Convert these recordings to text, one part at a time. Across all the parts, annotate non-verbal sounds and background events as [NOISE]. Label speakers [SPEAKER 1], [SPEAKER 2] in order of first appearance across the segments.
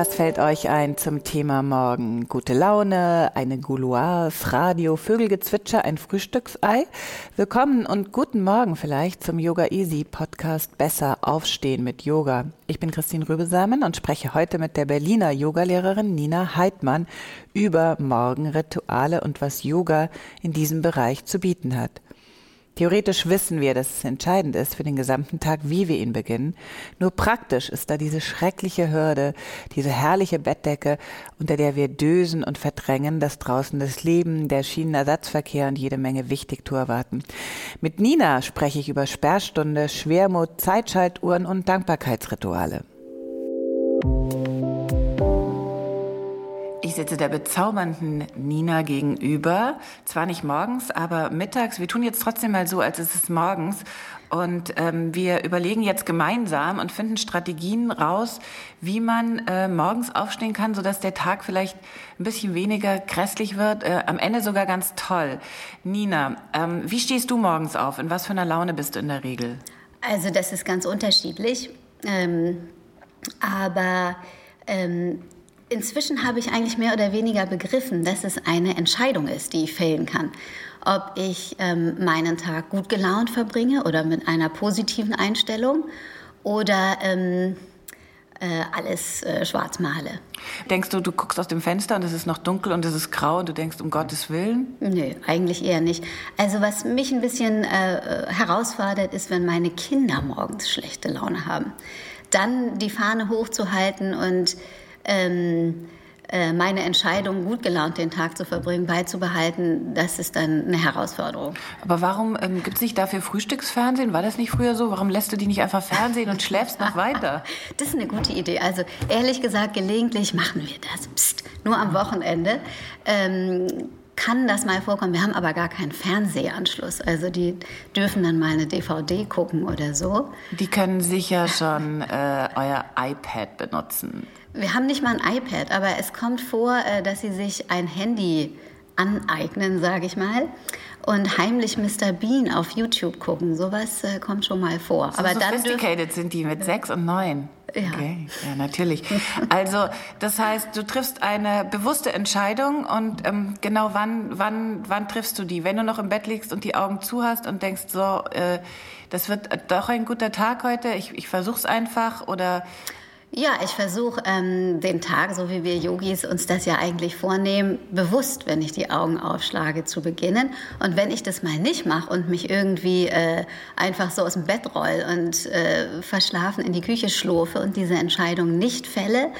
[SPEAKER 1] Was fällt euch ein zum Thema morgen? Gute Laune, eine Gouloir, Radio, Vögelgezwitscher, ein Frühstücksei? Willkommen und guten Morgen vielleicht zum Yoga Easy Podcast Besser aufstehen mit Yoga. Ich bin Christine Rübesamen und spreche heute mit der Berliner Yogalehrerin Nina Heidmann über Morgenrituale und was Yoga in diesem Bereich zu bieten hat. Theoretisch wissen wir, dass es entscheidend ist für den gesamten Tag, wie wir ihn beginnen. Nur praktisch ist da diese schreckliche Hürde, diese herrliche Bettdecke, unter der wir dösen und verdrängen, dass draußen das Leben, der Schienenersatzverkehr und jede Menge Wichtigtour warten. Mit Nina spreche ich über Sperrstunde, Schwermut, Zeitschaltuhren und Dankbarkeitsrituale. Ich sitze der bezaubernden Nina gegenüber. Zwar nicht morgens, aber mittags. Wir tun jetzt trotzdem mal so, als ist es morgens. Und ähm, wir überlegen jetzt gemeinsam und finden Strategien raus, wie man äh, morgens aufstehen kann, sodass der Tag vielleicht ein bisschen weniger grässlich wird, äh, am Ende sogar ganz toll. Nina, ähm, wie stehst du morgens auf? In was für einer Laune bist du in der Regel?
[SPEAKER 2] Also das ist ganz unterschiedlich. Ähm, aber ähm, Inzwischen habe ich eigentlich mehr oder weniger begriffen, dass es eine Entscheidung ist, die ich fällen kann. Ob ich ähm, meinen Tag gut gelaunt verbringe oder mit einer positiven Einstellung oder ähm, äh, alles äh, schwarz male.
[SPEAKER 1] Denkst du, du guckst aus dem Fenster und es ist noch dunkel und es ist grau und du denkst, um Gottes Willen?
[SPEAKER 2] Nö, eigentlich eher nicht. Also was mich ein bisschen äh, herausfordert, ist, wenn meine Kinder morgens schlechte Laune haben. Dann die Fahne hochzuhalten und ähm, äh, meine Entscheidung, gut gelaunt den Tag zu verbringen, beizubehalten, das ist dann eine Herausforderung.
[SPEAKER 1] Aber warum ähm, gibt es nicht dafür Frühstücksfernsehen? War das nicht früher so? Warum lässt du die nicht einfach Fernsehen und schläfst noch weiter? [LAUGHS]
[SPEAKER 2] Das ist eine gute Idee. Also ehrlich gesagt, gelegentlich machen wir das. Psst, nur am Wochenende. Ähm, kann das mal vorkommen. Wir haben aber gar keinen Fernsehanschluss. Also die dürfen dann mal eine DVD gucken oder so.
[SPEAKER 1] Die können sicher schon äh, euer iPad benutzen.
[SPEAKER 2] Wir haben nicht mal ein iPad, aber es kommt vor, äh, dass sie sich ein Handy aneignen, sage ich mal, und heimlich Mr. Bean auf YouTube gucken. Sowas äh, kommt schon mal vor.
[SPEAKER 1] So aber sophisticated sind die mit sechs und neun. Ja. Okay, ja, natürlich. Also, das heißt, du triffst eine bewusste Entscheidung und ähm, genau wann, wann, wann triffst du die? Wenn du noch im Bett liegst und die Augen zu hast und denkst, so, äh, das wird doch ein guter Tag heute, ich, ich versuch's einfach oder
[SPEAKER 2] ja, ich versuche ähm, den Tag, so wie wir Yogis uns das ja eigentlich vornehmen, bewusst, wenn ich die Augen aufschlage, zu beginnen. Und wenn ich das mal nicht mache und mich irgendwie äh, einfach so aus dem Bett roll und äh, verschlafen in die Küche schlurfe und diese Entscheidung nicht fälle,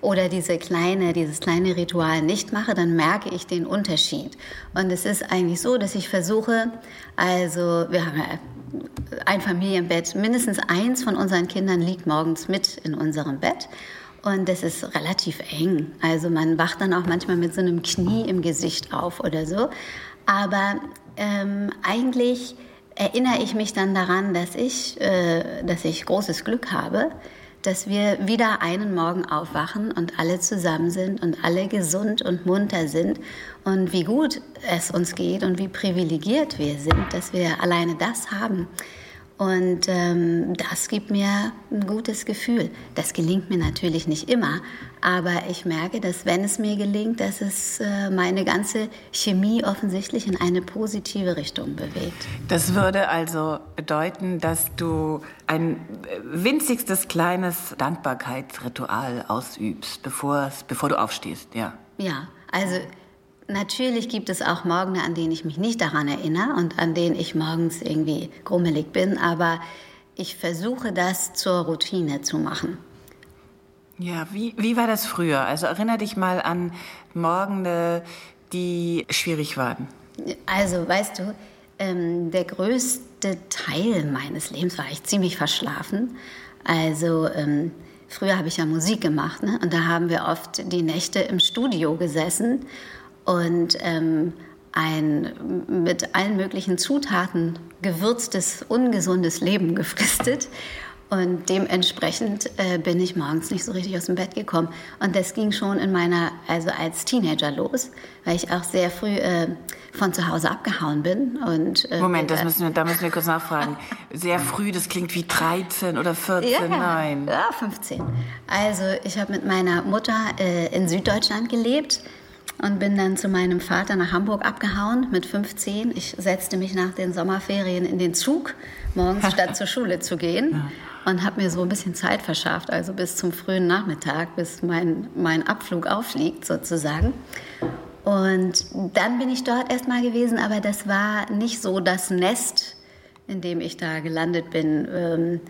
[SPEAKER 2] oder diese kleine, dieses kleine Ritual nicht mache, dann merke ich den Unterschied. Und es ist eigentlich so, dass ich versuche, also wir haben ja ein Familienbett. Mindestens eins von unseren Kindern liegt morgens mit in unserem Bett. Und das ist relativ eng. Also man wacht dann auch manchmal mit so einem Knie im Gesicht auf oder so. Aber ähm, eigentlich erinnere ich mich dann daran, dass ich, äh, dass ich großes Glück habe, dass wir wieder einen Morgen aufwachen und alle zusammen sind und alle gesund und munter sind und wie gut es uns geht und wie privilegiert wir sind, dass wir alleine das haben. Und ähm, das gibt mir ein gutes Gefühl. Das gelingt mir natürlich nicht immer, aber ich merke, dass wenn es mir gelingt, dass es äh, meine ganze Chemie offensichtlich in eine positive Richtung bewegt.
[SPEAKER 1] Das würde also bedeuten, dass du ein winzigstes kleines Dankbarkeitsritual ausübst, bevor, bevor du aufstehst, ja.
[SPEAKER 2] Ja, also Natürlich gibt es auch Morgen, an denen ich mich nicht daran erinnere und an denen ich morgens irgendwie grummelig bin, aber ich versuche das zur Routine zu machen.
[SPEAKER 1] Ja, wie, wie war das früher? Also erinnere dich mal an Morgende, die schwierig waren.
[SPEAKER 2] Also, weißt du, ähm, der größte Teil meines Lebens war ich ziemlich verschlafen. Also, ähm, früher habe ich ja Musik gemacht ne? und da haben wir oft die Nächte im Studio gesessen und ähm, ein mit allen möglichen Zutaten gewürztes, ungesundes Leben [LAUGHS] gefristet. Und dementsprechend äh, bin ich morgens nicht so richtig aus dem Bett gekommen. Und das ging schon in meiner, also als Teenager los, weil ich auch sehr früh äh, von zu Hause abgehauen bin. Und,
[SPEAKER 1] äh, Moment, das müssen wir, da müssen wir kurz nachfragen. Sehr früh, das klingt wie 13 oder 14,
[SPEAKER 2] ja,
[SPEAKER 1] nein.
[SPEAKER 2] Ja, 15. Also ich habe mit meiner Mutter äh, in Süddeutschland gelebt und bin dann zu meinem Vater nach Hamburg abgehauen mit 15. Ich setzte mich nach den Sommerferien in den Zug, morgens [LAUGHS] statt zur Schule zu gehen und habe mir so ein bisschen Zeit verschafft, also bis zum frühen Nachmittag, bis mein, mein Abflug aufliegt sozusagen. Und dann bin ich dort erstmal gewesen, aber das war nicht so das Nest, in dem ich da gelandet bin.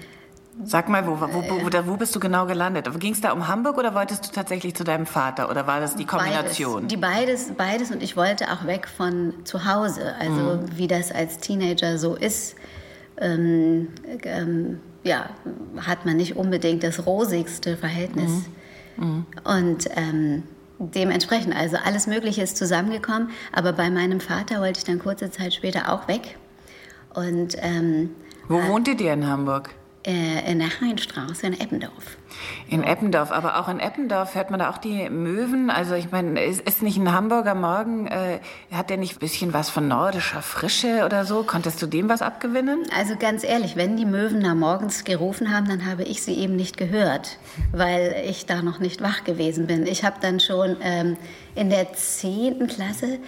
[SPEAKER 1] Sag mal, wo, wo, wo, wo bist du genau gelandet? Ging es da um Hamburg oder wolltest du tatsächlich zu deinem Vater oder war das die Kombination?
[SPEAKER 2] Beides, die beides, beides und ich wollte auch weg von zu Hause. Also mhm. wie das als Teenager so ist, ähm, ähm, ja, hat man nicht unbedingt das rosigste Verhältnis. Mhm. Mhm. Und ähm, dementsprechend, also alles Mögliche ist zusammengekommen, aber bei meinem Vater wollte ich dann kurze Zeit später auch weg. Und, ähm,
[SPEAKER 1] Wo äh, wohntet ihr in Hamburg?
[SPEAKER 2] Äh, in der Heinstraße in Eppendorf.
[SPEAKER 1] In Eppendorf, aber auch in Eppendorf hört man da auch die Möwen. Also ich meine, ist, ist nicht ein Hamburger Morgen, äh, hat der nicht ein bisschen was von nordischer Frische oder so? Konntest du dem was abgewinnen?
[SPEAKER 2] Also ganz ehrlich, wenn die Möwen da morgens gerufen haben, dann habe ich sie eben nicht gehört, weil ich da noch nicht wach gewesen bin. Ich habe dann schon ähm, in der zehnten Klasse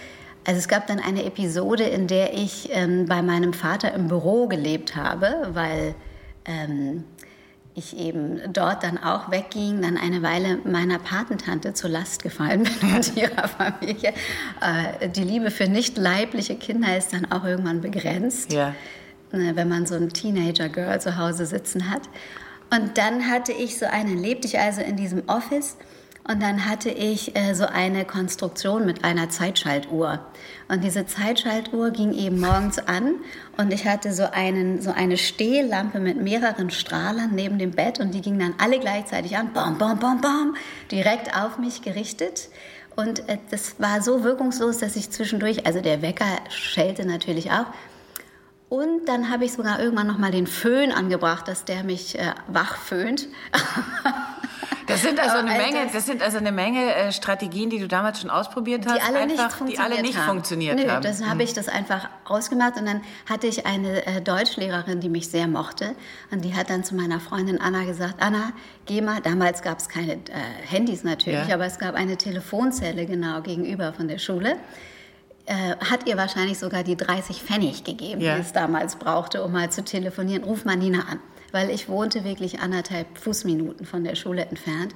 [SPEAKER 2] also es gab dann eine Episode, in der ich ähm, bei meinem Vater im Büro gelebt habe, weil ähm, ich eben dort dann auch wegging, dann eine Weile meiner Patentante zur Last gefallen [LAUGHS] bin und ihrer Familie. Äh, die Liebe für nicht leibliche Kinder ist dann auch irgendwann begrenzt, ja. äh, wenn man so ein Teenager-Girl zu Hause sitzen hat. Und dann hatte ich so einen, lebte ich also in diesem Office und dann hatte ich äh, so eine Konstruktion mit einer Zeitschaltuhr. Und diese Zeitschaltuhr ging eben morgens an und ich hatte so, einen, so eine Stehlampe mit mehreren Strahlern neben dem Bett und die gingen dann alle gleichzeitig an, bom, bom, bom, bom, direkt auf mich gerichtet. Und äh, das war so wirkungslos, dass ich zwischendurch, also der Wecker schellte natürlich auch, und dann habe ich sogar irgendwann noch mal den Föhn angebracht, dass der mich äh, wach föhnt. [LAUGHS]
[SPEAKER 1] Das sind also eine Menge, das sind also eine Menge Strategien, die du damals schon ausprobiert hast,
[SPEAKER 2] die alle einfach, nicht,
[SPEAKER 1] die alle nicht
[SPEAKER 2] haben.
[SPEAKER 1] funktioniert
[SPEAKER 2] Nö,
[SPEAKER 1] haben.
[SPEAKER 2] Das habe mhm. ich das einfach ausgemacht und dann hatte ich eine äh, Deutschlehrerin, die mich sehr mochte und die hat dann zu meiner Freundin Anna gesagt: Anna, geh mal. Damals gab es keine äh, Handys natürlich, ja. aber es gab eine Telefonzelle genau gegenüber von der Schule. Äh, hat ihr wahrscheinlich sogar die 30 Pfennig gegeben, ja. die es damals brauchte, um mal zu telefonieren. Ruf mal Nina an weil ich wohnte wirklich anderthalb Fußminuten von der Schule entfernt.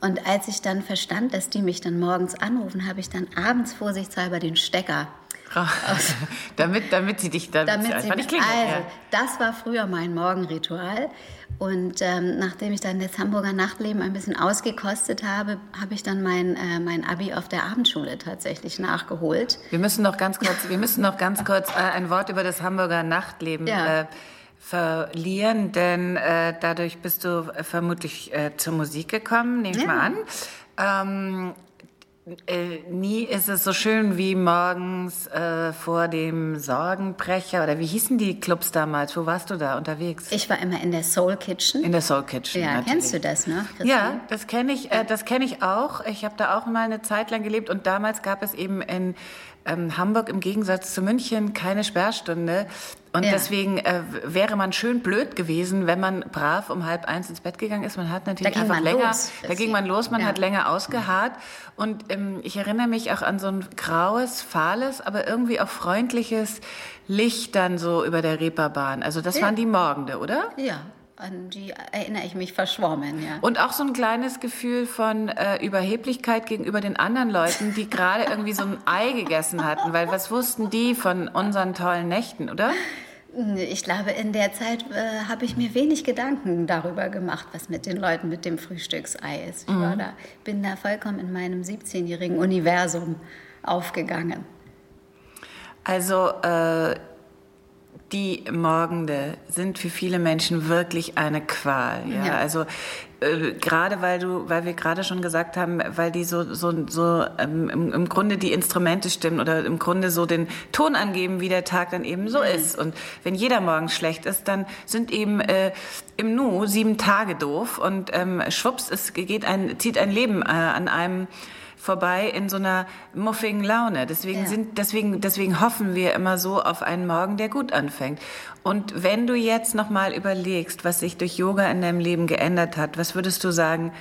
[SPEAKER 2] Und als ich dann verstand, dass die mich dann morgens anrufen, habe ich dann abends vorsichtshalber den Stecker [LAUGHS]
[SPEAKER 1] aus, damit, damit sie dich damit, damit sie einfach nicht klingelt.
[SPEAKER 2] Also, ja. das war früher mein Morgenritual. Und ähm, nachdem ich dann das Hamburger Nachtleben ein bisschen ausgekostet habe, habe ich dann mein, äh, mein Abi auf der Abendschule tatsächlich nachgeholt.
[SPEAKER 1] Wir müssen noch ganz kurz, wir müssen noch ganz kurz äh, ein Wort über das Hamburger Nachtleben ja. äh, verlieren, denn äh, dadurch bist du vermutlich äh, zur Musik gekommen, nehme ich ja. mal an. Ähm, äh, nie ist es so schön wie morgens äh, vor dem Sorgenbrecher oder wie hießen die Clubs damals? Wo warst du da unterwegs?
[SPEAKER 2] Ich war immer in der Soul Kitchen.
[SPEAKER 1] In der Soul Kitchen.
[SPEAKER 2] Ja, natürlich. kennst du das, ne?
[SPEAKER 1] Christine? Ja, das kenne ich. Äh, das kenne ich auch. Ich habe da auch mal eine Zeit lang gelebt und damals gab es eben in ähm, Hamburg im Gegensatz zu München keine Sperrstunde. Und ja. deswegen äh, wäre man schön blöd gewesen, wenn man brav um halb eins ins Bett gegangen ist. Man hat natürlich einfach länger, los, da ging man los, man ja. hat länger ausgeharrt. Und ähm, ich erinnere mich auch an so ein graues, fahles, aber irgendwie auch freundliches Licht dann so über der Reeperbahn. Also das ja. waren die Morgende, oder?
[SPEAKER 2] Ja, an die erinnere ich mich verschwommen, ja.
[SPEAKER 1] Und auch so ein kleines Gefühl von äh, Überheblichkeit gegenüber den anderen Leuten, die gerade irgendwie so ein Ei gegessen hatten, weil was wussten die von unseren tollen Nächten, oder?
[SPEAKER 2] Ich glaube, in der Zeit äh, habe ich mir wenig Gedanken darüber gemacht, was mit den Leuten mit dem Frühstücksei ist. Ich mhm. da, bin da vollkommen in meinem 17-jährigen Universum aufgegangen.
[SPEAKER 1] Also äh, die Morgende sind für viele Menschen wirklich eine Qual. Ja, ja. also äh, gerade weil du, weil wir gerade schon gesagt haben, weil die so so so ähm, im, im, Grunde die Instrumente stimmen oder im Grunde so den Ton angeben, wie der Tag dann eben so mhm. ist. Und wenn jeder Morgen schlecht ist, dann sind eben äh, im Nu sieben Tage doof und ähm, schwupps, es geht ein zieht ein Leben äh, an einem vorbei in so einer muffigen Laune. Deswegen, ja. sind, deswegen, deswegen hoffen wir immer so auf einen Morgen, der gut anfängt. Und wenn du jetzt nochmal überlegst, was sich durch Yoga in deinem Leben geändert hat, was würdest du sagen,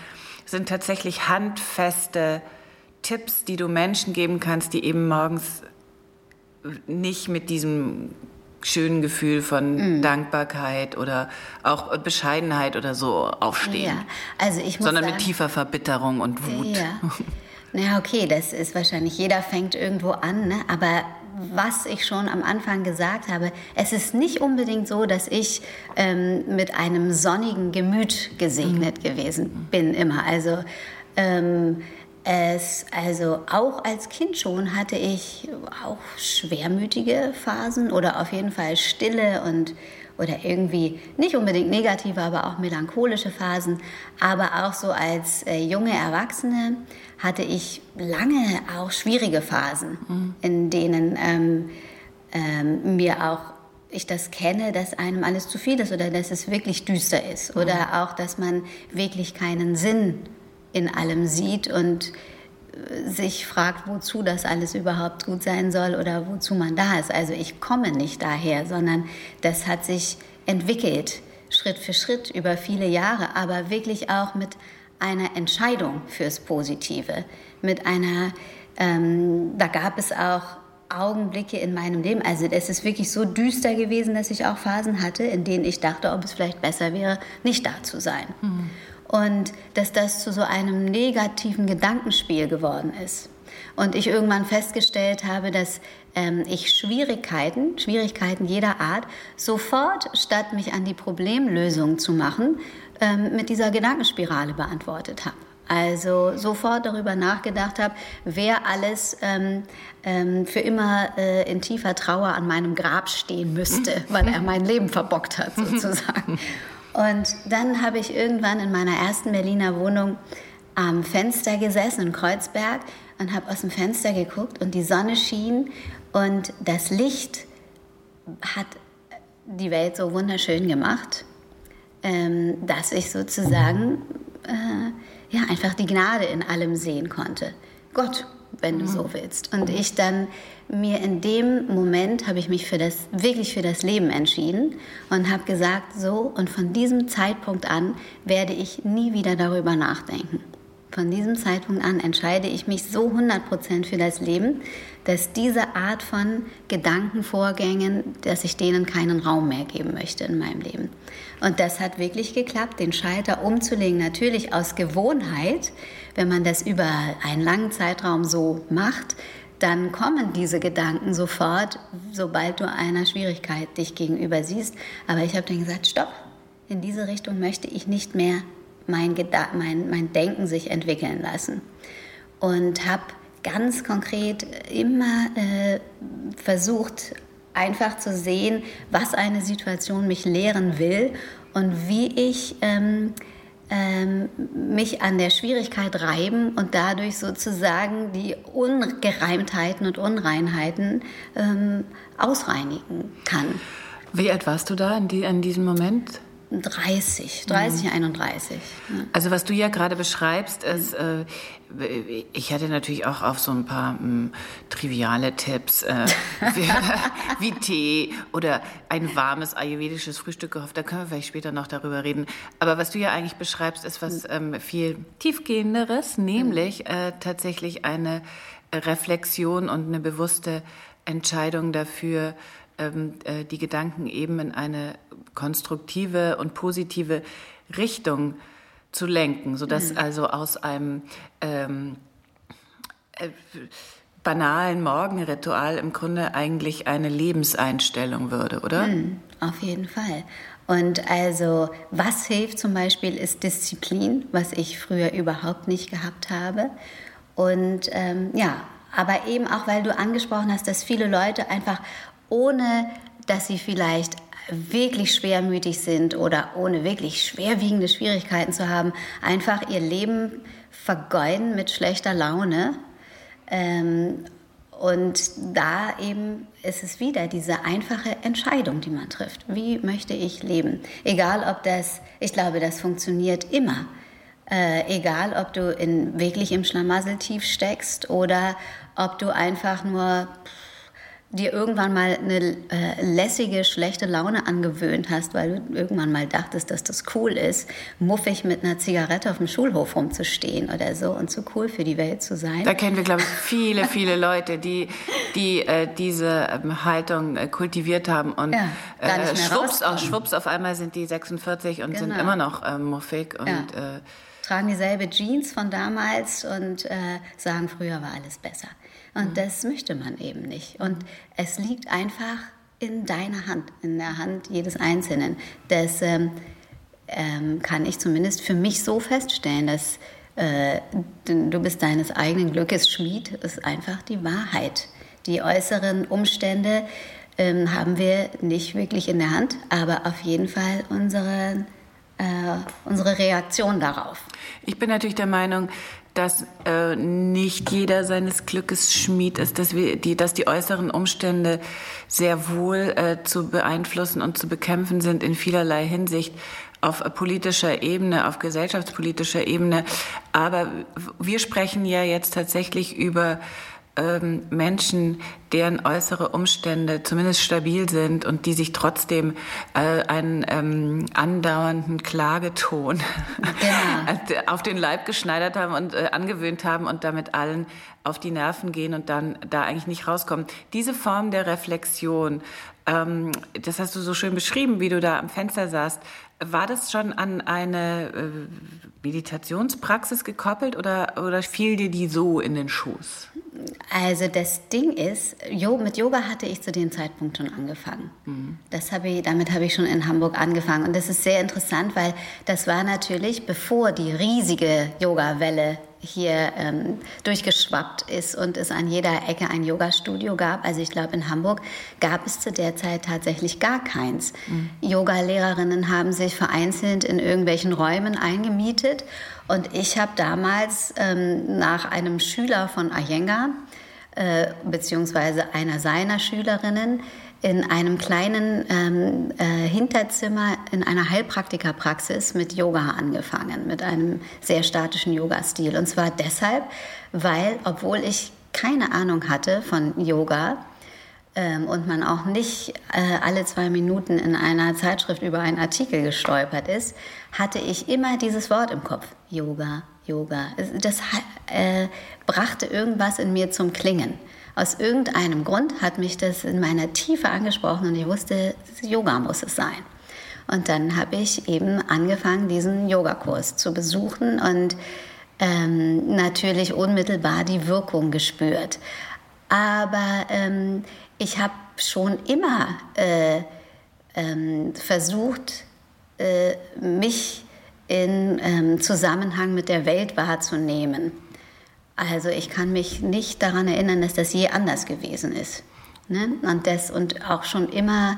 [SPEAKER 1] sind tatsächlich handfeste Tipps, die du Menschen geben kannst, die eben morgens nicht mit diesem schönen Gefühl von mm. Dankbarkeit oder auch Bescheidenheit oder so aufstehen. Ja, also ich muss sondern sagen, mit tiefer Verbitterung und Wut.
[SPEAKER 2] Ja. [LAUGHS] Naja, okay, das ist wahrscheinlich, jeder fängt irgendwo an, ne? aber was ich schon am Anfang gesagt habe, es ist nicht unbedingt so, dass ich ähm, mit einem sonnigen Gemüt gesegnet mhm. gewesen bin immer. Also ähm, es, also auch als Kind schon hatte ich auch schwermütige Phasen oder auf jeden Fall stille und oder irgendwie nicht unbedingt negative, aber auch melancholische Phasen. Aber auch so als äh, junge Erwachsene hatte ich lange auch schwierige Phasen, mhm. in denen ähm, ähm, mir auch ich das kenne, dass einem alles zu viel ist oder dass es wirklich düster ist mhm. oder auch, dass man wirklich keinen Sinn in allem sieht und sich fragt, wozu das alles überhaupt gut sein soll oder wozu man da ist. Also ich komme nicht daher, sondern das hat sich entwickelt, Schritt für Schritt über viele Jahre, aber wirklich auch mit einer Entscheidung fürs Positive, mit einer, ähm, da gab es auch Augenblicke in meinem Leben. Also es ist wirklich so düster gewesen, dass ich auch Phasen hatte, in denen ich dachte, ob es vielleicht besser wäre, nicht da zu sein. Mhm. Und dass das zu so einem negativen Gedankenspiel geworden ist. Und ich irgendwann festgestellt habe, dass ähm, ich Schwierigkeiten, Schwierigkeiten jeder Art, sofort, statt mich an die Problemlösung zu machen, ähm, mit dieser Gedankenspirale beantwortet habe. Also sofort darüber nachgedacht habe, wer alles ähm, ähm, für immer äh, in tiefer Trauer an meinem Grab stehen müsste, [LAUGHS] weil er mein Leben verbockt hat sozusagen. [LAUGHS] Und dann habe ich irgendwann in meiner ersten Berliner Wohnung am Fenster gesessen in Kreuzberg und habe aus dem Fenster geguckt und die Sonne schien und das Licht hat die Welt so wunderschön gemacht ähm, dass ich sozusagen äh, ja, einfach die Gnade in allem sehen konnte. Gott, wenn du so mhm. willst. Und ich dann mir in dem Moment habe ich mich für das, wirklich für das Leben entschieden und habe gesagt, so und von diesem Zeitpunkt an werde ich nie wieder darüber nachdenken. Von diesem Zeitpunkt an entscheide ich mich so 100% für das Leben, dass diese Art von Gedankenvorgängen, dass ich denen keinen Raum mehr geben möchte in meinem Leben. Und das hat wirklich geklappt, den Schalter umzulegen, natürlich aus Gewohnheit. Wenn man das über einen langen Zeitraum so macht, dann kommen diese Gedanken sofort, sobald du einer Schwierigkeit dich gegenüber siehst. Aber ich habe dann gesagt, stopp, in diese Richtung möchte ich nicht mehr mein, mein, mein Denken sich entwickeln lassen. Und habe ganz konkret immer äh, versucht, einfach zu sehen, was eine Situation mich lehren will und wie ich ähm, ähm, mich an der Schwierigkeit reiben und dadurch sozusagen die Ungereimtheiten und Unreinheiten ähm, ausreinigen kann.
[SPEAKER 1] Wie alt warst du da in, die, in diesem Moment?
[SPEAKER 2] 30, 30, mhm. 31.
[SPEAKER 1] Ja. Also was du ja gerade beschreibst, ist, äh, ich hatte natürlich auch auf so ein paar mh, hm, triviale Tipps äh, wie, [LAUGHS] wie, Tee oder ein warmes ayurvedisches Frühstück gehofft. Da können wir vielleicht später noch darüber reden. Aber was du ja eigentlich beschreibst, ist was mhm. ähm, viel tiefgehenderes, nämlich mhm. äh, tatsächlich eine Reflexion und eine bewusste Entscheidung dafür, ähm, äh, die Gedanken eben in eine konstruktive und positive Richtung zu lenken, sodass mhm. also aus einem ähm, äh, banalen Morgenritual im Grunde eigentlich eine Lebenseinstellung würde, oder? Mhm,
[SPEAKER 2] auf jeden Fall. Und also, was hilft zum Beispiel, ist Disziplin, was ich früher überhaupt nicht gehabt habe. Und ähm, ja, aber eben auch, weil du angesprochen hast, dass viele Leute einfach ohne, dass sie vielleicht wirklich schwermütig sind oder ohne wirklich schwerwiegende Schwierigkeiten zu haben, einfach ihr Leben vergeuden mit schlechter Laune. Ähm, und da eben ist es wieder diese einfache Entscheidung, die man trifft. Wie möchte ich leben? Egal ob das, ich glaube, das funktioniert immer. Äh, egal ob du in, wirklich im Schlamassel-Tief steckst oder ob du einfach nur dir irgendwann mal eine äh, lässige, schlechte Laune angewöhnt hast, weil du irgendwann mal dachtest, dass das cool ist, muffig mit einer Zigarette auf dem Schulhof rumzustehen oder so und zu cool für die Welt zu sein.
[SPEAKER 1] Da kennen wir, glaube ich, viele, viele Leute, die, die äh, diese ähm, Haltung äh, kultiviert haben und ja, äh, schwupps, auch, schwupps, auf einmal sind die 46 und genau. sind immer noch äh, muffig und
[SPEAKER 2] ja. Äh, tragen dieselbe Jeans von damals und sagen, früher war alles besser. Und mhm. das möchte man eben nicht. Und es liegt einfach in deiner Hand, in der Hand jedes Einzelnen. Das ähm, ähm, kann ich zumindest für mich so feststellen, dass äh, du bist deines eigenen Glückes Schmied, ist einfach die Wahrheit. Die äußeren Umstände ähm, haben wir nicht wirklich in der Hand, aber auf jeden Fall unsere, äh, unsere Reaktion darauf.
[SPEAKER 1] Ich bin natürlich der Meinung, dass äh, nicht jeder seines Glückes Schmied ist, dass, wir die, dass die äußeren Umstände sehr wohl äh, zu beeinflussen und zu bekämpfen sind in vielerlei Hinsicht auf politischer Ebene, auf gesellschaftspolitischer Ebene. Aber wir sprechen ja jetzt tatsächlich über ähm, Menschen, deren äußere Umstände zumindest stabil sind und die sich trotzdem äh, einen ähm, andauernden Klageton genau. [LAUGHS] auf den Leib geschneidert haben und äh, angewöhnt haben und damit allen auf die Nerven gehen und dann da eigentlich nicht rauskommen. Diese Form der Reflexion, ähm, das hast du so schön beschrieben, wie du da am Fenster saßt. War das schon an eine äh, Meditationspraxis gekoppelt oder, oder fiel dir die so in den Schoß?
[SPEAKER 2] Also das Ding ist, mit Yoga hatte ich zu dem Zeitpunkt schon angefangen. Mhm. Das habe ich, damit habe ich schon in Hamburg angefangen. Und das ist sehr interessant, weil das war natürlich, bevor die riesige Yoga-Welle hier ähm, durchgeschwappt ist und es an jeder Ecke ein Yoga-Studio gab. Also ich glaube, in Hamburg gab es zu der Zeit tatsächlich gar keins. Mhm. Yoga-Lehrerinnen haben sich vereinzelt in irgendwelchen Räumen eingemietet. Und ich habe damals ähm, nach einem Schüler von Ayenga, äh, beziehungsweise einer seiner Schülerinnen, in einem kleinen ähm, äh, Hinterzimmer in einer Heilpraktikerpraxis mit Yoga angefangen, mit einem sehr statischen Yoga-Stil. Und zwar deshalb, weil, obwohl ich keine Ahnung hatte von Yoga ähm, und man auch nicht äh, alle zwei Minuten in einer Zeitschrift über einen Artikel gestolpert ist, hatte ich immer dieses Wort im Kopf. Yoga, Yoga. Das äh, brachte irgendwas in mir zum Klingen. Aus irgendeinem Grund hat mich das in meiner Tiefe angesprochen und ich wusste, Yoga muss es sein. Und dann habe ich eben angefangen, diesen Yogakurs zu besuchen und ähm, natürlich unmittelbar die Wirkung gespürt. Aber ähm, ich habe schon immer äh, ähm, versucht, äh, mich in ähm, Zusammenhang mit der Welt wahrzunehmen. Also ich kann mich nicht daran erinnern, dass das je anders gewesen ist. Ne? Und, das, und auch schon immer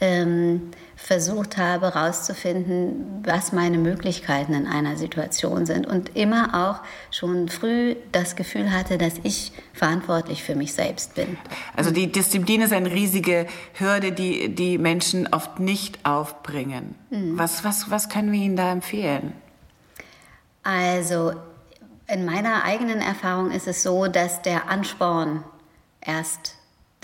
[SPEAKER 2] ähm, versucht habe herauszufinden, was meine Möglichkeiten in einer Situation sind. Und immer auch schon früh das Gefühl hatte, dass ich verantwortlich für mich selbst bin.
[SPEAKER 1] Also die Disziplin ist eine riesige Hürde, die die Menschen oft nicht aufbringen. Mhm. Was, was, was können wir Ihnen da empfehlen?
[SPEAKER 2] Also in meiner eigenen Erfahrung ist es so, dass der Ansporn erst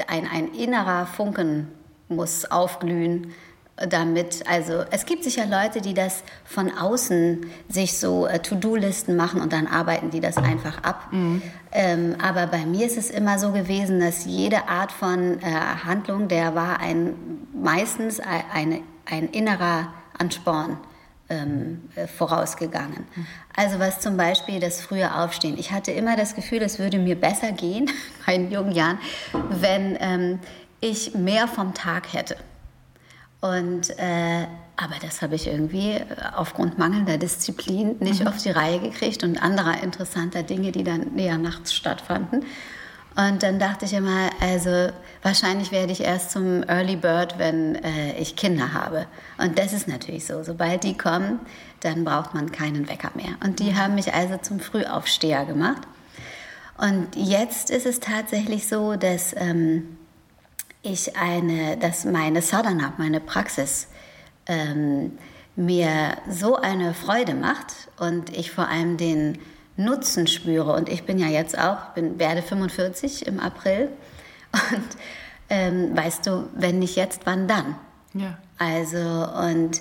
[SPEAKER 2] ein, ein innerer Funken muss aufglühen, damit, also es gibt sicher Leute, die das von außen sich so äh, To-Do-Listen machen und dann arbeiten die das einfach ab. Mhm. Ähm, aber bei mir ist es immer so gewesen, dass jede Art von äh, Handlung, der war ein, meistens ein, ein, ein innerer Ansporn ähm, äh, vorausgegangen. Also was zum Beispiel das frühe Aufstehen. Ich hatte immer das Gefühl, es würde mir besser gehen, [LAUGHS] in jungen Jahren, wenn ähm, ich mehr vom Tag hätte. Und, äh, aber das habe ich irgendwie äh, aufgrund mangelnder Disziplin nicht mhm. auf die Reihe gekriegt und anderer interessanter Dinge, die dann eher nachts stattfanden. Und dann dachte ich immer, also wahrscheinlich werde ich erst zum Early Bird, wenn äh, ich Kinder habe. Und das ist natürlich so. Sobald die kommen, dann braucht man keinen Wecker mehr. Und die haben mich also zum Frühaufsteher gemacht. Und jetzt ist es tatsächlich so, dass ähm, ich eine, dass meine Sadhana, meine Praxis, ähm, mir so eine Freude macht und ich vor allem den Nutzen spüre. Und ich bin ja jetzt auch, bin, werde 45 im April. Und ähm, weißt du, wenn nicht jetzt, wann dann?
[SPEAKER 1] Ja.
[SPEAKER 2] Also, und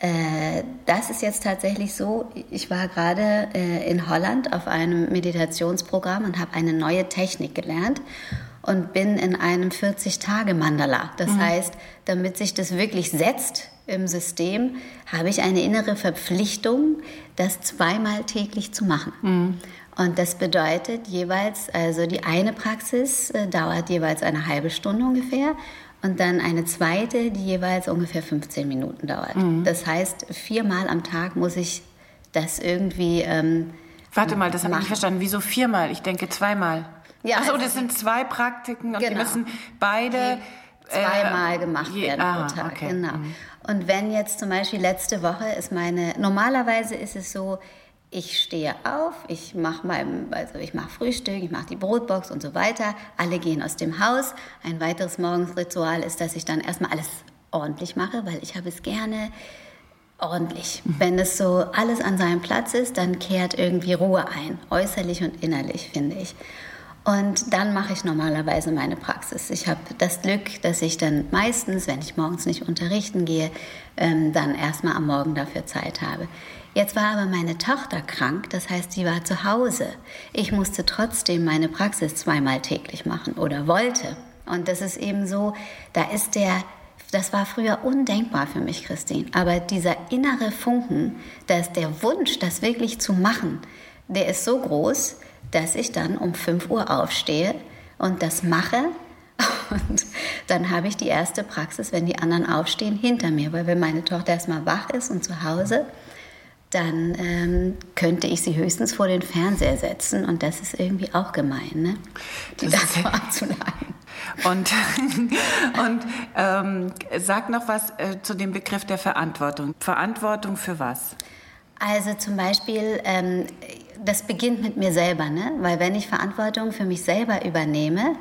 [SPEAKER 2] äh, das ist jetzt tatsächlich so. Ich war gerade äh, in Holland auf einem Meditationsprogramm und habe eine neue Technik gelernt und bin in einem 40-Tage-Mandala. Das mhm. heißt, damit sich das wirklich setzt im System, habe ich eine innere Verpflichtung, das zweimal täglich zu machen. Mhm. Und das bedeutet jeweils, also die eine Praxis äh, dauert jeweils eine halbe Stunde ungefähr und dann eine zweite, die jeweils ungefähr 15 Minuten dauert. Mhm. Das heißt, viermal am Tag muss ich das irgendwie. Ähm,
[SPEAKER 1] Warte mal, das habe ich nicht verstanden. Wieso viermal? Ich denke zweimal. Ja, Achso, also, das sind zwei Praktiken und genau. die müssen beide
[SPEAKER 2] zweimal äh, gemacht je, werden aha, pro Tag. Okay. Genau. Mhm. Und wenn jetzt zum Beispiel letzte Woche ist meine, normalerweise ist es so, ich stehe auf, ich mache also ich Frühstück, ich mache die Brotbox und so weiter. Alle gehen aus dem Haus. Ein weiteres Morgensritual ist, dass ich dann erstmal alles ordentlich mache, weil ich habe es gerne ordentlich. Mhm. Wenn es so alles an seinem Platz ist, dann kehrt irgendwie Ruhe ein, äußerlich und innerlich, finde ich. Und dann mache ich normalerweise meine Praxis. Ich habe das Glück, dass ich dann meistens, wenn ich morgens nicht unterrichten gehe, ähm, dann erstmal am Morgen dafür Zeit habe. Jetzt war aber meine Tochter krank, das heißt, sie war zu Hause. Ich musste trotzdem meine Praxis zweimal täglich machen oder wollte. Und das ist eben so, da ist der, das war früher undenkbar für mich, Christine. Aber dieser innere Funken, dass der Wunsch, das wirklich zu machen, der ist so groß, dass ich dann um 5 Uhr aufstehe und das mache. [LAUGHS] Und dann habe ich die erste Praxis, wenn die anderen aufstehen, hinter mir. Weil wenn meine Tochter erstmal wach ist und zu Hause, dann ähm, könnte ich sie höchstens vor den Fernseher setzen. Und das ist irgendwie auch gemein, ne? die das davor [LAUGHS] abzuleiten.
[SPEAKER 1] Und, [LAUGHS] und ähm, sag noch was äh, zu dem Begriff der Verantwortung. Verantwortung für was?
[SPEAKER 2] Also zum Beispiel, ähm, das beginnt mit mir selber, ne? weil wenn ich Verantwortung für mich selber übernehme,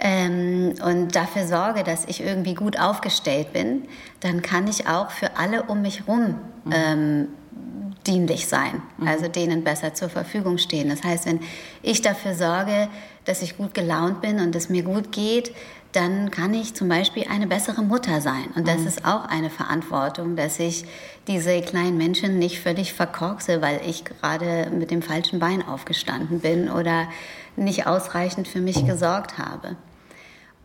[SPEAKER 2] ähm, und dafür sorge, dass ich irgendwie gut aufgestellt bin, dann kann ich auch für alle um mich herum mhm. ähm, dienlich sein, mhm. also denen besser zur Verfügung stehen. Das heißt, wenn ich dafür sorge, dass ich gut gelaunt bin und es mir gut geht, dann kann ich zum Beispiel eine bessere Mutter sein. Und das mhm. ist auch eine Verantwortung, dass ich diese kleinen Menschen nicht völlig verkorkse, weil ich gerade mit dem falschen Bein aufgestanden bin oder nicht ausreichend für mich gesorgt habe.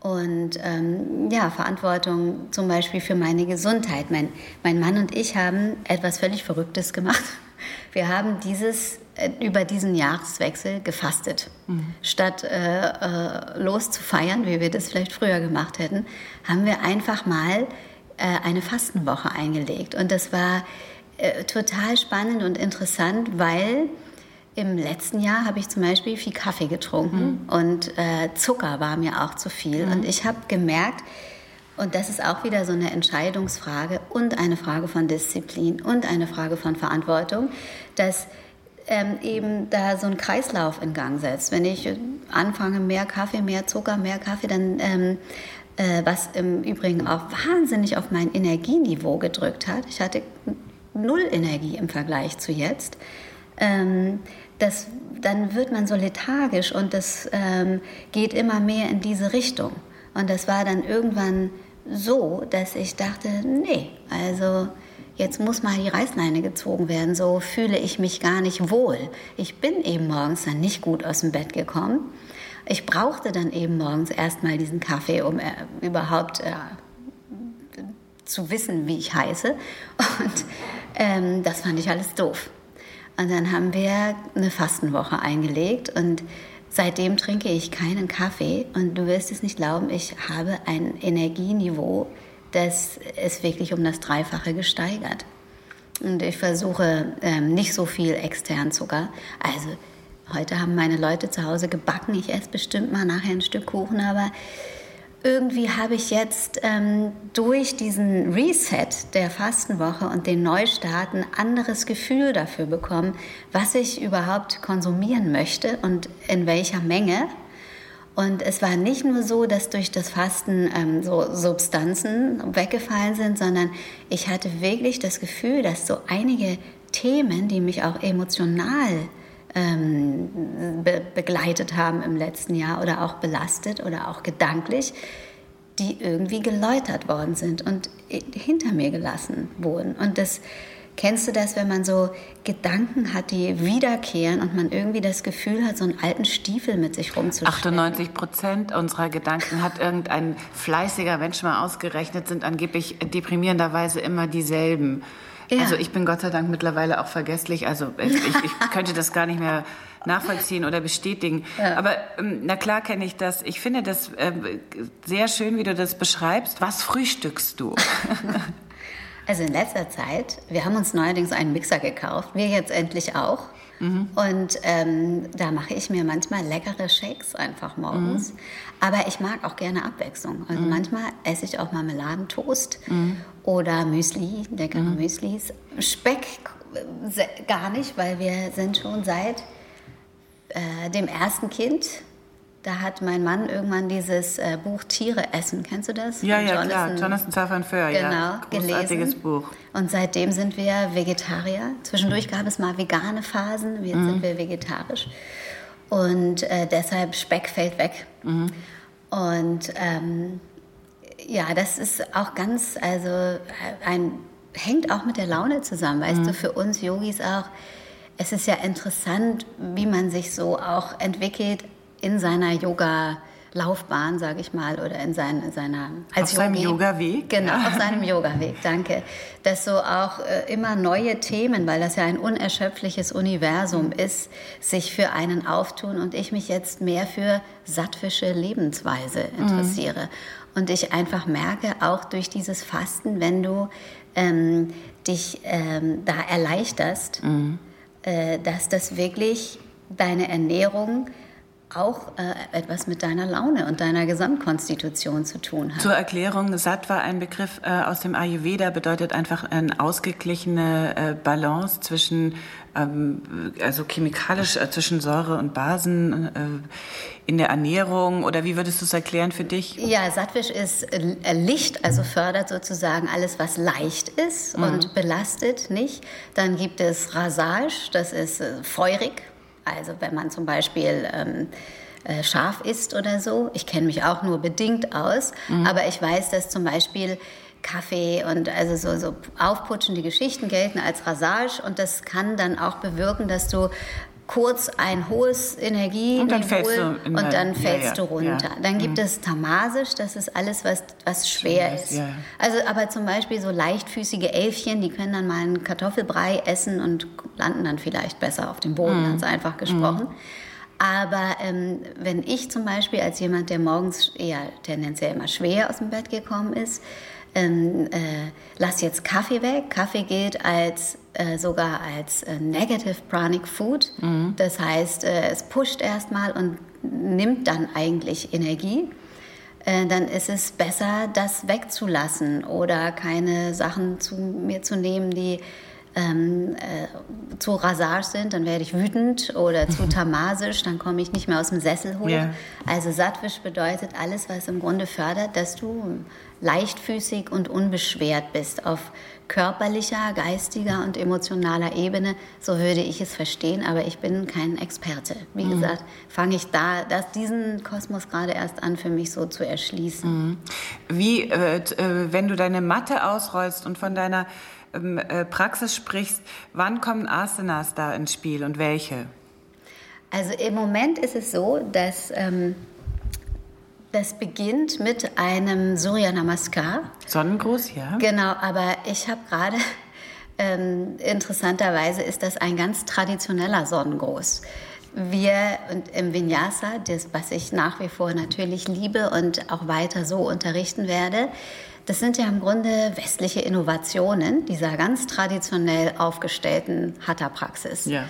[SPEAKER 2] Und ähm, ja, Verantwortung zum Beispiel für meine Gesundheit. Mein, mein Mann und ich haben etwas völlig Verrücktes gemacht. [LAUGHS] Wir haben dieses über diesen Jahreswechsel gefastet. Mhm. Statt äh, äh, loszufeiern, wie wir das vielleicht früher gemacht hätten, haben wir einfach mal äh, eine Fastenwoche eingelegt. Und das war äh, total spannend und interessant, weil im letzten Jahr habe ich zum Beispiel viel Kaffee getrunken mhm. und äh, Zucker war mir auch zu viel. Mhm. Und ich habe gemerkt, und das ist auch wieder so eine Entscheidungsfrage und eine Frage von Disziplin und eine Frage von Verantwortung, dass ähm, eben da so ein Kreislauf in Gang setzt. Wenn ich anfange, mehr Kaffee, mehr Zucker, mehr Kaffee, dann ähm, äh, was im Übrigen auch wahnsinnig auf mein Energieniveau gedrückt hat. Ich hatte null Energie im Vergleich zu jetzt. Ähm, das, dann wird man so lethargisch und das ähm, geht immer mehr in diese Richtung. Und das war dann irgendwann so, dass ich dachte, nee, also jetzt muss mal die Reißleine gezogen werden, so fühle ich mich gar nicht wohl. Ich bin eben morgens dann nicht gut aus dem Bett gekommen. Ich brauchte dann eben morgens erstmal diesen Kaffee, um äh, überhaupt äh, zu wissen, wie ich heiße. Und ähm, das fand ich alles doof. Und dann haben wir eine Fastenwoche eingelegt und seitdem trinke ich keinen Kaffee und du wirst es nicht glauben, ich habe ein Energieniveau, das ist wirklich um das Dreifache gesteigert. Und ich versuche ähm, nicht so viel extern Zucker. Also heute haben meine Leute zu Hause gebacken. Ich esse bestimmt mal nachher ein Stück Kuchen, aber irgendwie habe ich jetzt ähm, durch diesen Reset der Fastenwoche und den Neustart ein anderes Gefühl dafür bekommen, was ich überhaupt konsumieren möchte und in welcher Menge. Und es war nicht nur so, dass durch das Fasten ähm, so Substanzen weggefallen sind, sondern ich hatte wirklich das Gefühl, dass so einige Themen, die mich auch emotional ähm, be begleitet haben im letzten Jahr oder auch belastet oder auch gedanklich, die irgendwie geläutert worden sind und hinter mir gelassen wurden. Und das kennst du das, wenn man so Gedanken hat, die wiederkehren und man irgendwie das Gefühl hat, so einen alten Stiefel mit sich rumzuschleppen?
[SPEAKER 1] 98 Prozent unserer Gedanken hat irgendein fleißiger Mensch mal ausgerechnet, sind angeblich deprimierenderweise immer dieselben. Ja. Also ich bin Gott sei Dank mittlerweile auch vergesslich. Also ich, ich [LAUGHS] könnte das gar nicht mehr nachvollziehen oder bestätigen. Ja. Aber ähm, na klar kenne ich das. Ich finde das äh, sehr schön, wie du das beschreibst. Was frühstückst du? [LAUGHS]
[SPEAKER 2] Also in letzter Zeit, wir haben uns neuerdings einen Mixer gekauft, wir jetzt endlich auch. Mhm. Und ähm, da mache ich mir manchmal leckere Shakes einfach morgens. Mhm. Aber ich mag auch gerne Abwechslung. Also mhm. manchmal esse ich auch Marmeladentoast mhm. oder Müsli, leckere mhm. Müslis. Speck gar nicht, weil wir sind schon seit äh, dem ersten Kind da hat mein Mann irgendwann dieses äh, Buch Tiere essen, kennst du das?
[SPEAKER 1] Ja, ja, Jonathan, klar. Jonathan Safran Foer,
[SPEAKER 2] genau,
[SPEAKER 1] ja.
[SPEAKER 2] Großartiges gelesen.
[SPEAKER 1] Buch.
[SPEAKER 2] Und seitdem sind wir Vegetarier. Zwischendurch gab es mal vegane Phasen, jetzt mhm. sind wir vegetarisch. Und äh, deshalb Speck fällt weg. Mhm. Und ähm, ja, das ist auch ganz, also äh, ein, hängt auch mit der Laune zusammen, weißt mhm. du, für uns Yogis auch. Es ist ja interessant, wie man sich so auch entwickelt in seiner Yoga Laufbahn, sage ich mal, oder in sein, seiner
[SPEAKER 1] als auf seinem Yoga-Weg.
[SPEAKER 2] Genau, ja. auf seinem Yoga-Weg, danke. Dass so auch äh, immer neue Themen, weil das ja ein unerschöpfliches Universum ist, sich für einen auftun und ich mich jetzt mehr für sattwische Lebensweise interessiere. Mhm. Und ich einfach merke, auch durch dieses Fasten, wenn du ähm, dich ähm, da erleichterst, mhm. äh, dass das wirklich deine Ernährung auch äh, etwas mit deiner Laune und deiner Gesamtkonstitution zu tun hat.
[SPEAKER 1] Zur Erklärung, Sattva, ein Begriff äh, aus dem Ayurveda, bedeutet einfach eine ausgeglichene äh, Balance zwischen, ähm, also chemikalisch äh, zwischen Säure und Basen äh, in der Ernährung oder wie würdest du es erklären für dich?
[SPEAKER 2] Ja, Sattwisch ist äh, Licht, also fördert sozusagen alles, was leicht ist mhm. und belastet nicht. Dann gibt es Rasage, das ist feurig also wenn man zum Beispiel ähm, äh, scharf isst oder so. Ich kenne mich auch nur bedingt aus, mhm. aber ich weiß, dass zum Beispiel Kaffee und also so, so aufputschende Geschichten gelten als Rasage und das kann dann auch bewirken, dass du kurz ein hohes Energie
[SPEAKER 1] und dann fällst, du,
[SPEAKER 2] und dann fällst ja, ja, du runter. Ja. Dann gibt mhm. es Tamasisch, das ist alles, was, was schwer ist. Also aber zum Beispiel so leichtfüßige Elfchen, die können dann mal einen Kartoffelbrei essen und landen dann vielleicht besser auf dem Boden, mhm. ganz einfach gesprochen. Mhm. Aber ähm, wenn ich zum Beispiel als jemand, der morgens eher tendenziell immer schwer aus dem Bett gekommen ist, ähm, äh, lass jetzt Kaffee weg. Kaffee gilt als äh, sogar als äh, Negative Pranic Food. Mhm. Das heißt, äh, es pusht erstmal und nimmt dann eigentlich Energie. Äh, dann ist es besser, das wegzulassen oder keine Sachen zu mir zu nehmen, die ähm, äh, zu rasage sind, dann werde ich wütend oder zu [LAUGHS] tamasisch, dann komme ich nicht mehr aus dem Sessel hoch. Yeah. Also Sattwisch bedeutet alles, was im Grunde fördert, dass du leichtfüßig und unbeschwert bist auf körperlicher, geistiger und emotionaler Ebene. So würde ich es verstehen, aber ich bin kein Experte. Wie mhm. gesagt, fange ich da, dass diesen Kosmos gerade erst an für mich so zu erschließen.
[SPEAKER 1] Mhm. Wie, äh, äh wenn du deine Matte ausrollst und von deiner ähm, äh, Praxis sprichst, wann kommen Asanas da ins Spiel und welche?
[SPEAKER 2] Also im Moment ist es so, dass ähm, das beginnt mit einem Surya Namaskar.
[SPEAKER 1] Sonnengruß, ja.
[SPEAKER 2] Genau, aber ich habe gerade, ähm, interessanterweise ist das ein ganz traditioneller Sonnengruß. Wir und im Vinyasa, das, was ich nach wie vor natürlich liebe und auch weiter so unterrichten werde, das sind ja im Grunde westliche Innovationen dieser ganz traditionell aufgestellten Hatha-Praxis. Ja.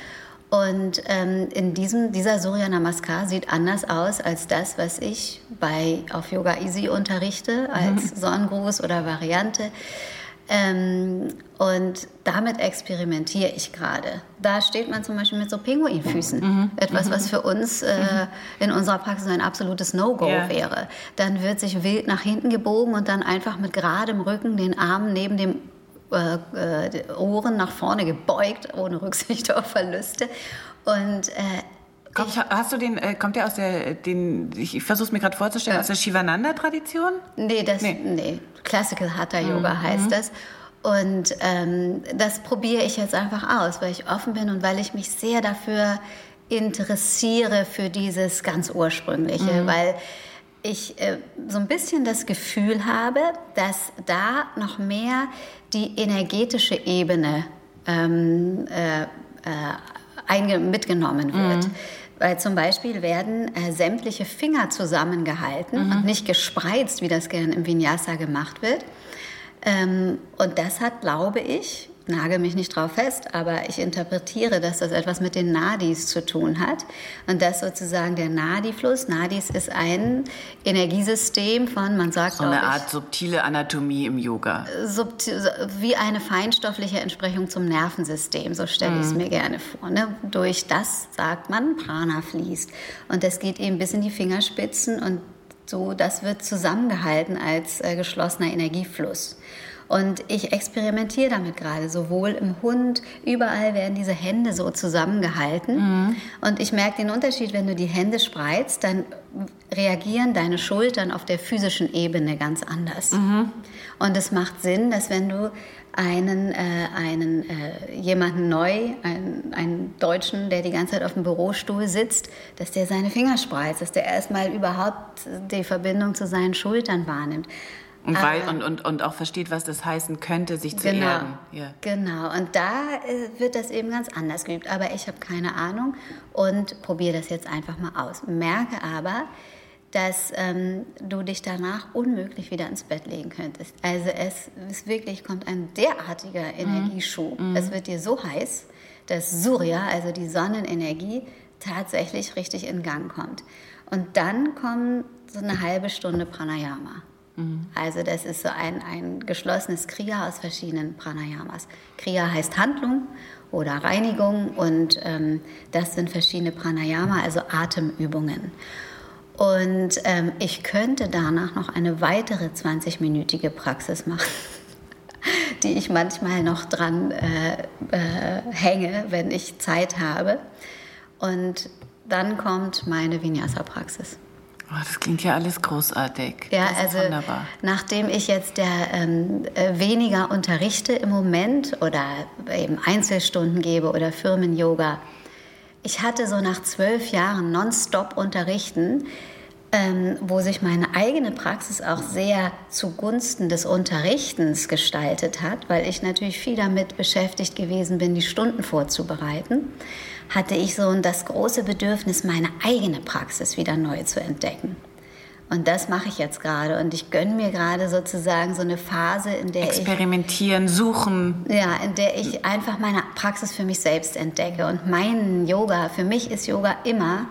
[SPEAKER 2] Und ähm, in diesem, dieser Surya Namaskar sieht anders aus als das, was ich bei auf Yoga Easy unterrichte, als mhm. Sonnengruß oder Variante. Ähm, und damit experimentiere ich gerade. Da steht man zum Beispiel mit so Pinguinfüßen. Mhm. Etwas, mhm. was für uns äh, mhm. in unserer Praxis ein absolutes No-Go ja. wäre. Dann wird sich wild nach hinten gebogen und dann einfach mit geradem Rücken den Arm neben dem Ohren nach vorne gebeugt, ohne Rücksicht [LAUGHS] auf Verluste. Und äh,
[SPEAKER 1] Kommt, hast du den, äh, kommt der aus der, den, ich versuche es mir gerade vorzustellen, ja. aus der Shivananda-Tradition?
[SPEAKER 2] Nee, das, nee. nee. Classical Hatha Yoga mhm. heißt das. Und ähm, das probiere ich jetzt einfach aus, weil ich offen bin und weil ich mich sehr dafür interessiere, für dieses ganz Ursprüngliche, mhm. weil ich äh, so ein bisschen das Gefühl habe, dass da noch mehr die energetische Ebene ähm, äh, äh, mitgenommen wird. Mhm. Weil zum Beispiel werden äh, sämtliche Finger zusammengehalten mhm. und nicht gespreizt, wie das gerne im Vinyasa gemacht wird. Ähm, und das hat, glaube ich, nage mich nicht drauf fest, aber ich interpretiere, dass das etwas mit den Nadis zu tun hat und dass sozusagen der Nadi-Fluss, Nadis ist ein Energiesystem von, man sagt
[SPEAKER 1] so eine Art ich, subtile Anatomie im Yoga,
[SPEAKER 2] subtil, wie eine feinstoffliche Entsprechung zum Nervensystem, so stelle mhm. ich es mir gerne vor. Ne? Durch das sagt man, Prana fließt und das geht eben bis in die Fingerspitzen und so, das wird zusammengehalten als äh, geschlossener Energiefluss. Und ich experimentiere damit gerade, sowohl im Hund, überall werden diese Hände so zusammengehalten. Mhm. Und ich merke den Unterschied, wenn du die Hände spreizt, dann reagieren deine Schultern auf der physischen Ebene ganz anders. Mhm. Und es macht Sinn, dass wenn du einen, äh, einen äh, jemanden neu, einen, einen Deutschen, der die ganze Zeit auf dem Bürostuhl sitzt, dass der seine Finger spreizt, dass der erstmal überhaupt die Verbindung zu seinen Schultern wahrnimmt.
[SPEAKER 1] Und, weil, und, und, und auch versteht, was das heißen könnte, sich zu
[SPEAKER 2] genau,
[SPEAKER 1] erden.
[SPEAKER 2] Ja. Genau, und da äh, wird das eben ganz anders geübt. Aber ich habe keine Ahnung und probiere das jetzt einfach mal aus. Merke aber, dass ähm, du dich danach unmöglich wieder ins Bett legen könntest. Also es ist wirklich, kommt ein derartiger mhm. Energieschub. Mhm. Es wird dir so heiß, dass Surya, also die Sonnenenergie, tatsächlich richtig in Gang kommt. Und dann kommen so eine halbe Stunde Pranayama. Mhm. Also das ist so ein, ein geschlossenes Kriya aus verschiedenen Pranayamas. Kriya heißt Handlung oder Reinigung und ähm, das sind verschiedene Pranayama, also Atemübungen. Und ähm, ich könnte danach noch eine weitere 20-minütige Praxis machen, [LAUGHS] die ich manchmal noch dran äh, äh, hänge, wenn ich Zeit habe. Und dann kommt meine Vinyasa-Praxis.
[SPEAKER 1] Oh, das klingt ja alles großartig.
[SPEAKER 2] Ja, also wunderbar. nachdem ich jetzt der, ähm, äh, weniger unterrichte im Moment oder eben Einzelstunden gebe oder Firmen-Yoga, ich hatte so nach zwölf Jahren nonstop unterrichten, ähm, wo sich meine eigene Praxis auch sehr zugunsten des Unterrichtens gestaltet hat, weil ich natürlich viel damit beschäftigt gewesen bin, die Stunden vorzubereiten hatte ich so das große Bedürfnis, meine eigene Praxis wieder neu zu entdecken. Und das mache ich jetzt gerade. Und ich gönne mir gerade sozusagen so eine Phase, in der
[SPEAKER 1] Experimentieren,
[SPEAKER 2] ich,
[SPEAKER 1] suchen.
[SPEAKER 2] Ja, in der ich einfach meine Praxis für mich selbst entdecke. Und mein Yoga, für mich ist Yoga immer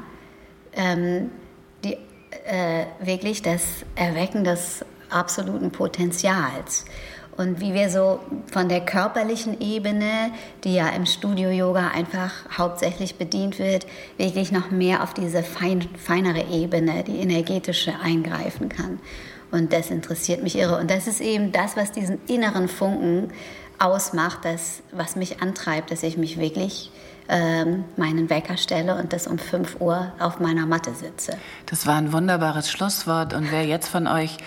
[SPEAKER 2] ähm, die, äh, wirklich das Erwecken des absoluten Potenzials und wie wir so von der körperlichen Ebene, die ja im Studio-Yoga einfach hauptsächlich bedient wird, wirklich noch mehr auf diese fein, feinere Ebene, die energetische, eingreifen kann. Und das interessiert mich irre. Und das ist eben das, was diesen inneren Funken ausmacht, das, was mich antreibt, dass ich mich wirklich ähm, meinen Wecker stelle und das um 5 Uhr auf meiner Matte sitze.
[SPEAKER 1] Das war ein wunderbares Schlusswort. Und wer jetzt von euch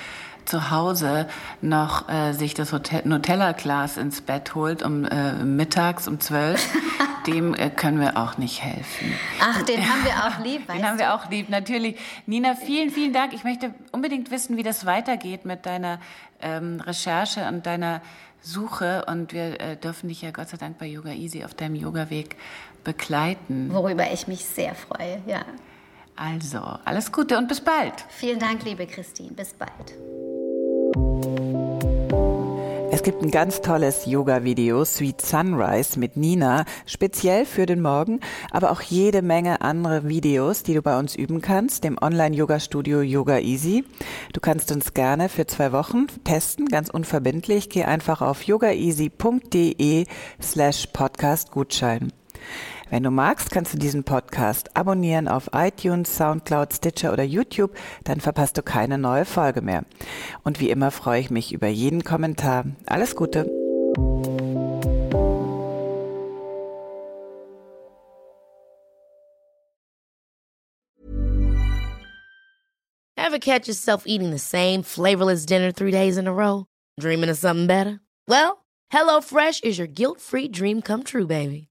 [SPEAKER 1] zu Hause noch äh, sich das Nutella-Glas ins Bett holt, um äh, mittags um zwölf, [LAUGHS] dem äh, können wir auch nicht helfen.
[SPEAKER 2] Ach, den haben wir auch lieb. [LAUGHS]
[SPEAKER 1] Den haben wir auch lieb, natürlich. Nina, vielen, vielen Dank. Ich möchte unbedingt wissen, wie das weitergeht mit deiner ähm, Recherche und deiner Suche. Und wir äh, dürfen dich ja Gott sei Dank bei Yoga Easy auf deinem Yoga-Weg begleiten.
[SPEAKER 2] Worüber ich mich sehr freue, ja.
[SPEAKER 1] Also, alles Gute und bis bald.
[SPEAKER 2] Vielen Dank, liebe Christine. Bis bald.
[SPEAKER 1] Gibt ein ganz tolles Yoga-Video, Sweet Sunrise mit Nina, speziell für den Morgen, aber auch jede Menge andere Videos, die du bei uns üben kannst, dem Online-Yoga-Studio Yoga Easy. Du kannst uns gerne für zwei Wochen testen, ganz unverbindlich. Geh einfach auf yogaeasy.de slash podcast Gutschein. Wenn du magst, kannst du diesen Podcast abonnieren auf iTunes, Soundcloud, Stitcher oder YouTube, dann verpasst du keine neue Folge mehr. Und wie immer freue ich mich über jeden Kommentar. Alles Gute!
[SPEAKER 3] Ever catch yourself eating the same flavorless dinner three days in a row? Dreaming of something better? Well, HelloFresh is your guilt-free dream come true, baby.